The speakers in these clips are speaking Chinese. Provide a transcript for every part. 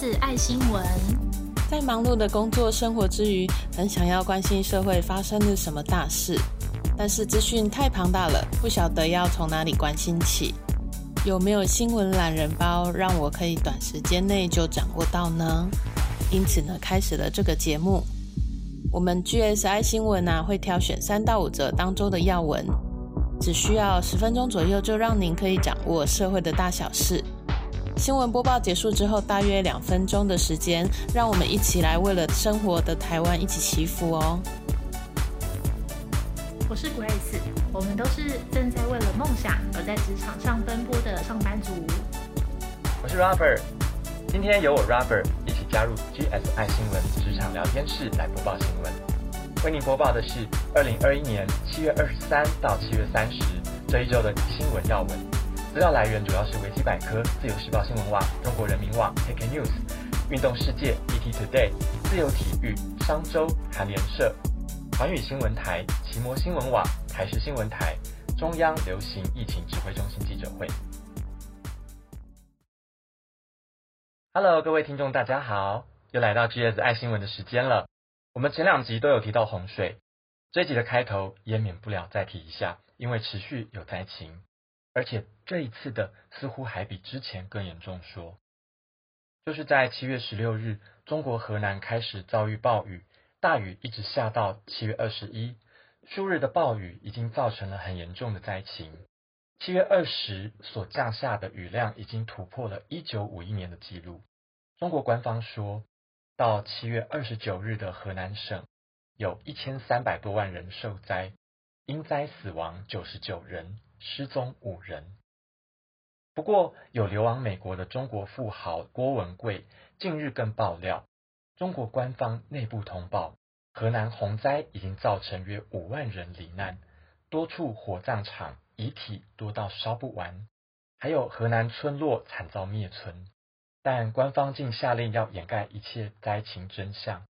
是爱新闻。在忙碌的工作生活之余，很想要关心社会发生了什么大事，但是资讯太庞大了，不晓得要从哪里关心起。有没有新闻懒人包，让我可以短时间内就掌握到呢？因此呢，开始了这个节目。我们 GSI 新闻啊，会挑选三到五则当周的要闻，只需要十分钟左右，就让您可以掌握社会的大小事。新闻播报结束之后，大约两分钟的时间，让我们一起来为了生活的台湾一起祈福哦。我是 Grace，我们都是正在为了梦想而在职场上奔波的上班族。我是 Robert，今天由我 Robert 一起加入 GSI 新闻职场聊天室来播报新闻。为您播报的是二零二一年七月二十三到七月三十这一周的新闻要闻。资料来源主要是维基百科、自由时报新闻网、中国人民网、KK News、运动世界、ET Today、自由体育、商周、韩联社、环宇新闻台、奇摩新闻网、台视新闻台、中央流行疫情指挥中心记者会。Hello，各位听众，大家好，又来到 GS 爱新闻的时间了。我们前两集都有提到洪水，这一集的开头也免不了再提一下，因为持续有灾情。而且这一次的似乎还比之前更严重。说，就是在七月十六日，中国河南开始遭遇暴雨，大雨一直下到七月二十一，数日的暴雨已经造成了很严重的灾情。七月二十所降下的雨量已经突破了一九五一年的记录。中国官方说，到七月二十九日的河南省有一千三百多万人受灾，因灾死亡九十九人。失踪五人。不过，有流亡美国的中国富豪郭文贵近日更爆料，中国官方内部通报，河南洪灾已经造成约五万人罹难，多处火葬场遗体多到烧不完，还有河南村落惨遭灭村。但官方竟下令要掩盖一切灾情真相，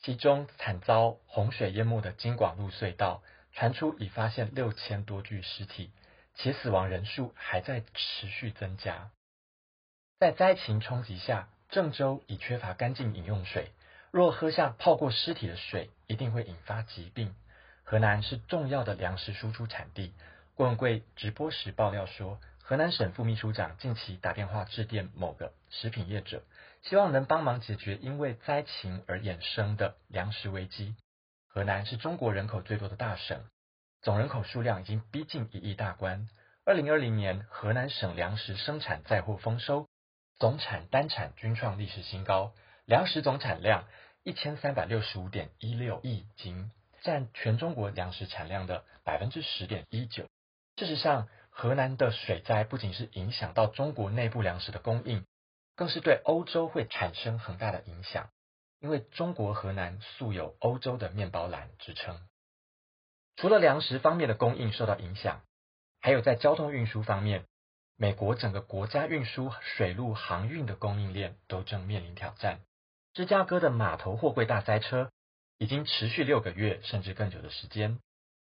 其中惨遭洪水淹没的京广路隧道。传出已发现六千多具尸体，且死亡人数还在持续增加。在灾情冲击下，郑州已缺乏干净饮用水，若喝下泡过尸体的水，一定会引发疾病。河南是重要的粮食输出产地。郭文贵直播时爆料说，河南省副秘书长近期打电话致电某个食品业者，希望能帮忙解决因为灾情而衍生的粮食危机。河南是中国人口最多的大省，总人口数量已经逼近一亿大关。二零二零年，河南省粮食生产再获丰收，总产单产均创历史新高，粮食总产量一千三百六十五点一六亿斤，占全中国粮食产量的百分之十点一九。事实上，河南的水灾不仅是影响到中国内部粮食的供应，更是对欧洲会产生很大的影响。因为中国河南素有“欧洲的面包篮”之称，除了粮食方面的供应受到影响，还有在交通运输方面，美国整个国家运输水陆航运的供应链都正面临挑战。芝加哥的码头货柜大塞车已经持续六个月甚至更久的时间。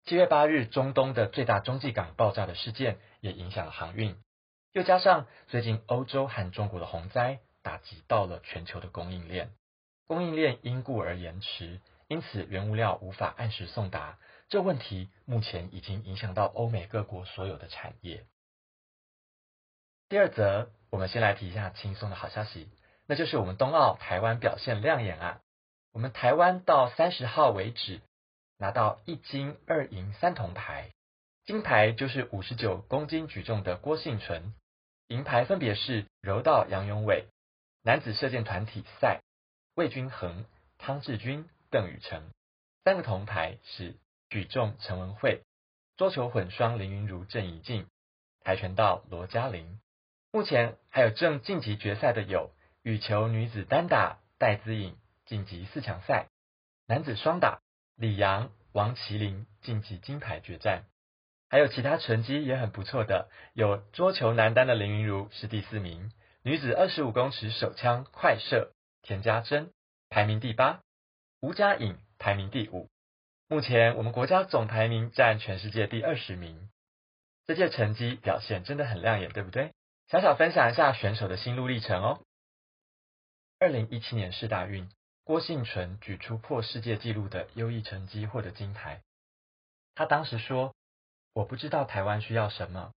七月八日，中东的最大中继港爆炸的事件也影响了航运，又加上最近欧洲和中国的洪灾，打击到了全球的供应链。供应链因故而延迟，因此原物料无法按时送达。这问题目前已经影响到欧美各国所有的产业。第二则，我们先来提一下轻松的好消息，那就是我们冬奥台湾表现亮眼啊！我们台湾到三十号为止拿到一金二银三铜牌，金牌就是五十九公斤举重的郭幸存，银牌分别是柔道杨永伟，男子射箭团体赛。魏君衡、汤志军、邓宇成，三个铜牌是举重陈文慧、桌球混双林云如、郑怡静、跆拳道罗嘉玲。目前还有正晋级决赛的有羽球女子单打戴资颖晋级四强赛，男子双打李阳、王麒麟晋级金牌决战。还有其他成绩也很不错的，有桌球男单的林云如是第四名，女子二十五公尺手枪快射。田家珍排名第八，吴佳颖排名第五。目前我们国家总排名占全世界第二十名。这届成绩表现真的很亮眼，对不对？小小分享一下选手的心路历程哦。二零一七年世大运，郭幸存举出破世界纪录的优异成绩，获得金牌。他当时说：“我不知道台湾需要什么，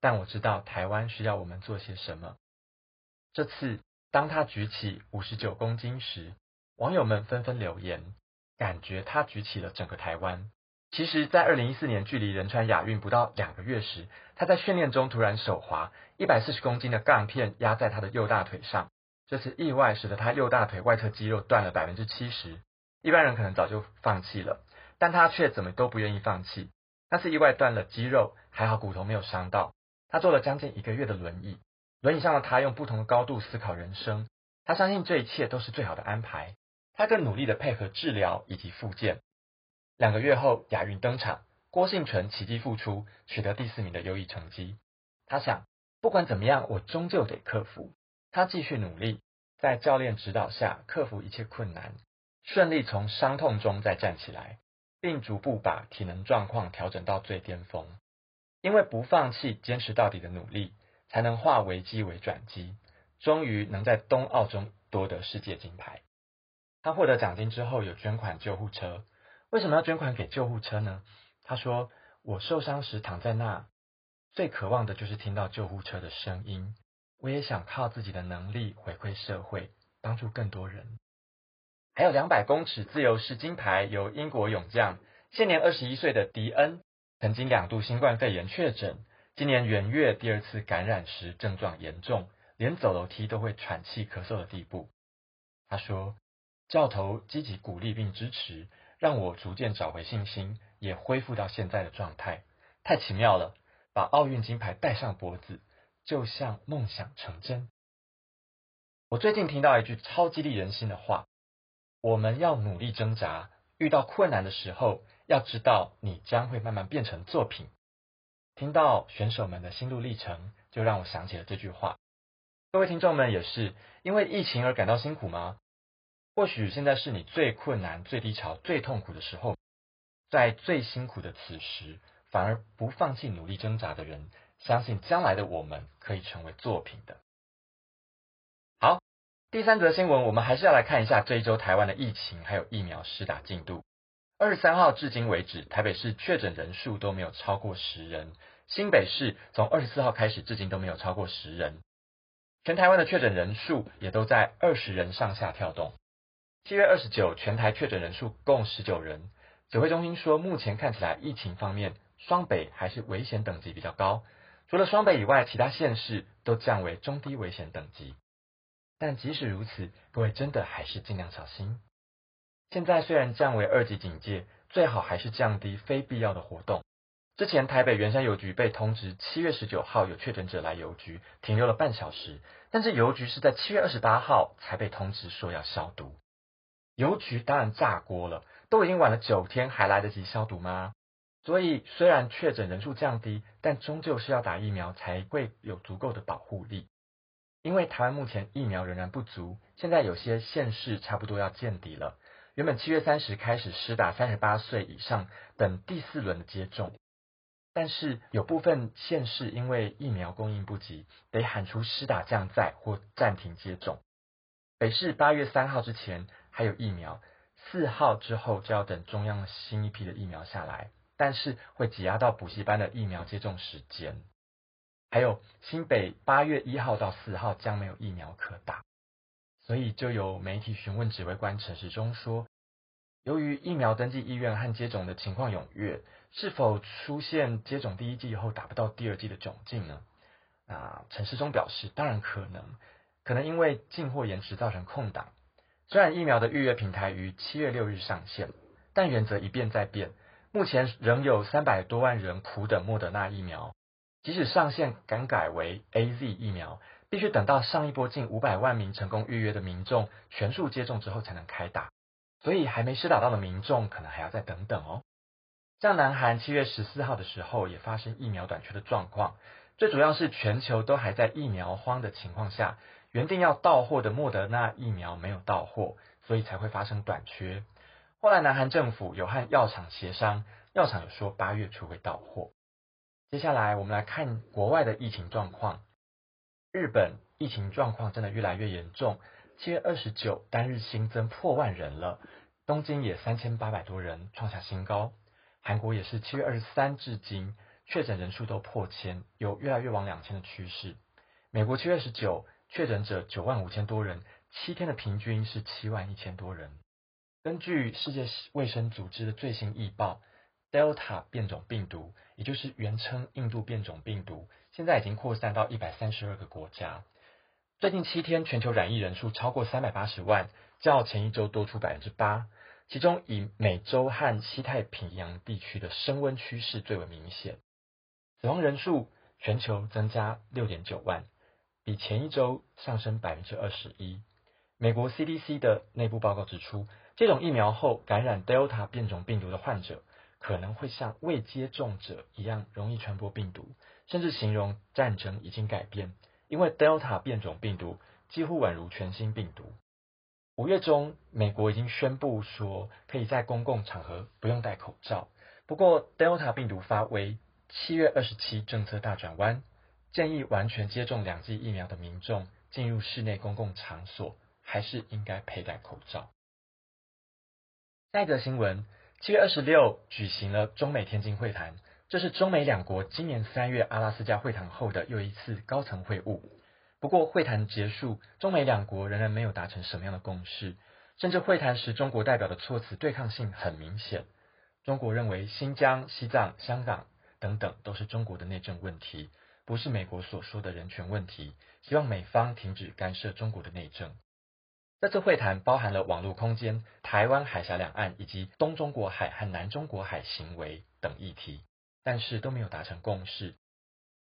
但我知道台湾需要我们做些什么。”这次，当他举起五十九公斤时，网友们纷纷留言，感觉他举起了整个台湾。其实，在二零一四年距离仁川亚运不到两个月时，他在训练中突然手滑，一百四十公斤的杠片压在他的右大腿上。这次意外使得他右大腿外侧肌肉断了百分之七十，一般人可能早就放弃了，但他却怎么都不愿意放弃。那次意外断了肌肉，还好骨头没有伤到。他坐了将近一个月的轮椅，轮椅上的他用不同的高度思考人生。他相信这一切都是最好的安排。他更努力的配合治疗以及复健。两个月后，亚运登场，郭幸存奇迹复出，取得第四名的优异成绩。他想，不管怎么样，我终究得克服。他继续努力，在教练指导下克服一切困难，顺利从伤痛中再站起来，并逐步把体能状况调整到最巅峰。因为不放弃、坚持到底的努力，才能化危机为转机，终于能在冬奥中夺得世界金牌。他获得奖金之后，有捐款救护车。为什么要捐款给救护车呢？他说：“我受伤时躺在那，最渴望的就是听到救护车的声音。我也想靠自己的能力回馈社会，帮助更多人。”还有两百公尺自由式金牌由英国勇将，现年二十一岁的迪恩，曾经两度新冠肺炎确诊，今年元月第二次感染时症状严重，连走楼梯都会喘气咳嗽的地步。他说：“教头积极鼓励并支持。”让我逐渐找回信心，也恢复到现在的状态，太奇妙了！把奥运金牌戴上脖子，就像梦想成真。我最近听到一句超激励人心的话：我们要努力挣扎，遇到困难的时候，要知道你将会慢慢变成作品。听到选手们的心路历程，就让我想起了这句话。各位听众们，也是因为疫情而感到辛苦吗？或许现在是你最困难、最低潮、最痛苦的时候，在最辛苦的此时，反而不放弃努力挣扎的人，相信将来的我们可以成为作品的。好，第三则新闻，我们还是要来看一下这一周台湾的疫情还有疫苗施打进度。二十三号至今为止，台北市确诊人数都没有超过十人，新北市从二十四号开始至今都没有超过十人，全台湾的确诊人数也都在二十人上下跳动。七月二十九，全台确诊人数共十九人。指挥中心说，目前看起来疫情方面，双北还是危险等级比较高。除了双北以外，其他县市都降为中低危险等级。但即使如此，各位真的还是尽量小心。现在虽然降为二级警戒，最好还是降低非必要的活动。之前台北圆山邮局被通知七月十九号有确诊者来邮局，停留了半小时，但是邮局是在七月二十八号才被通知说要消毒。邮局当然炸锅了，都已经晚了九天，还来得及消毒吗？所以虽然确诊人数降低，但终究是要打疫苗才会有足够的保护力。因为台湾目前疫苗仍然不足，现在有些县市差不多要见底了。原本七月三十开始施打三十八岁以上等第四轮的接种，但是有部分县市因为疫苗供应不及，得喊出施打降载或暂停接种。北市八月三号之前。还有疫苗，四号之后就要等中央新一批的疫苗下来，但是会挤压到补习班的疫苗接种时间。还有新北八月一号到四号将没有疫苗可打，所以就有媒体询问指挥官陈时中说，由于疫苗登记意愿和接种的情况踊跃，是否出现接种第一剂以后打不到第二剂的窘境呢？那陈时中表示，当然可能，可能因为进货延迟造成空档。虽然疫苗的预约平台于七月六日上线，但原则一变再变，目前仍有三百多万人苦等莫德纳疫苗。即使上线改改为 A Z 疫苗，必须等到上一波近五百万名成功预约的民众全数接种之后才能开打，所以还没施打到的民众可能还要再等等哦。像南韩七月十四号的时候也发生疫苗短缺的状况，最主要是全球都还在疫苗荒的情况下。原定要到货的莫德纳疫苗没有到货，所以才会发生短缺。后来南韩政府有和药厂协商，药厂有说八月初会到货。接下来我们来看国外的疫情状况。日本疫情状况真的越来越严重，七月二十九单日新增破万人了，东京也三千八百多人，创下新高。韩国也是七月二十三至今确诊人数都破千，有越来越往两千的趋势。美国七月二十九确诊者九万五千多人，七天的平均是七万一千多人。根据世界卫生组织的最新预报，Delta 变种病毒，也就是原称印度变种病毒，现在已经扩散到一百三十二个国家。最近七天全球染疫人数超过三百八十万，较前一周多出百分之八。其中以美洲和西太平洋地区的升温趋势最为明显。死亡人数全球增加六点九万，比前一周上升百分之二十一。美国 CDC 的内部报告指出。这种疫苗后感染 Delta 变种病毒的患者，可能会像未接种者一样容易传播病毒，甚至形容战争已经改变，因为 Delta 变种病毒几乎宛如全新病毒。五月中，美国已经宣布说可以在公共场合不用戴口罩。不过，Delta 病毒发威，七月二十七政策大转弯，建议完全接种两剂疫苗的民众进入室内公共场所，还是应该佩戴口罩。下一则新闻，七月二十六举行了中美天津会谈，这是中美两国今年三月阿拉斯加会谈后的又一次高层会晤。不过会谈结束，中美两国仍然没有达成什么样的共识，甚至会谈时中国代表的措辞对抗性很明显。中国认为新疆、西藏、香港等等都是中国的内政问题，不是美国所说的人权问题，希望美方停止干涉中国的内政。这次会谈包含了网络空间、台湾海峡两岸以及东中国海和南中国海行为等议题，但是都没有达成共识。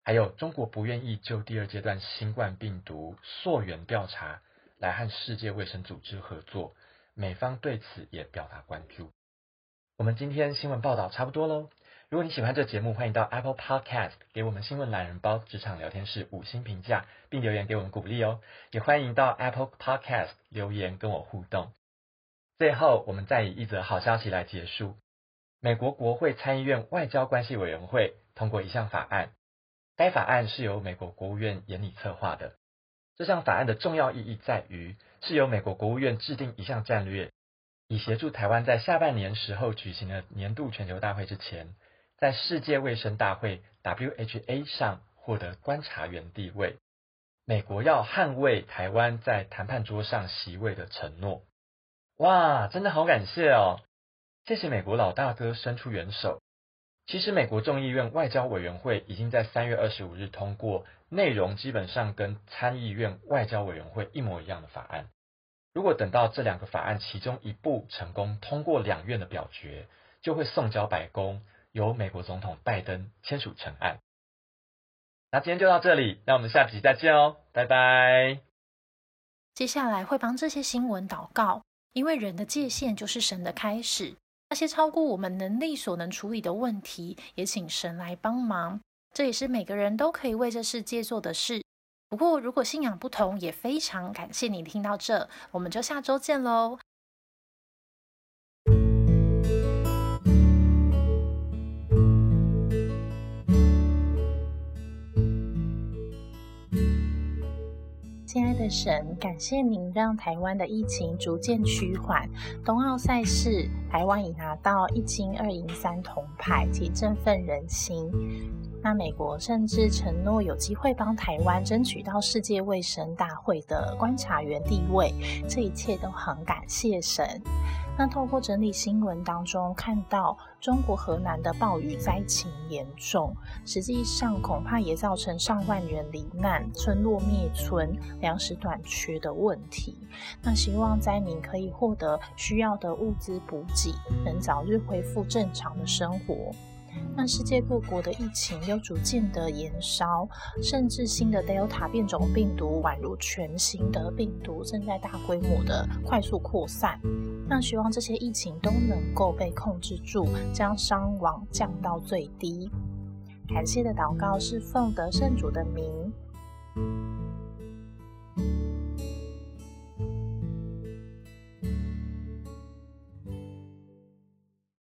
还有中国不愿意就第二阶段新冠病毒溯源调查来和世界卫生组织合作，美方对此也表达关注。我们今天新闻报道差不多喽。如果你喜欢这节目，欢迎到 Apple Podcast 给我们新闻懒人包职场聊天室五星评价，并留言给我们鼓励哦。也欢迎到 Apple Podcast 留言跟我互动。最后，我们再以一则好消息来结束：美国国会参议院外交关系委员会通过一项法案，该法案是由美国国务院严拟策划的。这项法案的重要意义在于，是由美国国务院制定一项战略，以协助台湾在下半年时候举行的年度全球大会之前。在世界卫生大会 （WHA） 上获得观察员地位，美国要捍卫台湾在谈判桌上席位的承诺。哇，真的好感谢哦！谢谢美国老大哥伸出援手。其实，美国众议院外交委员会已经在三月二十五日通过内容基本上跟参议院外交委员会一模一样的法案。如果等到这两个法案其中一部成功通过两院的表决，就会送交白宫。由美国总统拜登签署成案。那今天就到这里，那我们下集再见哦，拜拜。接下来会帮这些新闻祷告，因为人的界限就是神的开始。那些超过我们能力所能处理的问题，也请神来帮忙。这也是每个人都可以为这世界做的事。不过，如果信仰不同，也非常感谢你听到这，我们就下周见喽。亲爱的神，感谢您让台湾的疫情逐渐趋缓。冬奥赛事，台湾已拿到一金二银三铜牌，及振奋人心。那美国甚至承诺有机会帮台湾争取到世界卫生大会的观察员地位，这一切都很感谢神。那透过整理新闻当中看到，中国河南的暴雨灾情严重，实际上恐怕也造成上万人罹难、村落灭村、粮食短缺的问题。那希望灾民可以获得需要的物资补给，能早日恢复正常的生活。那世界各国的疫情又逐渐的延烧，甚至新的 Delta 变种病毒宛如全新的病毒，正在大规模的快速扩散。那希望这些疫情都能够被控制住，将伤亡降到最低。感谢的祷告是奉得圣主的名。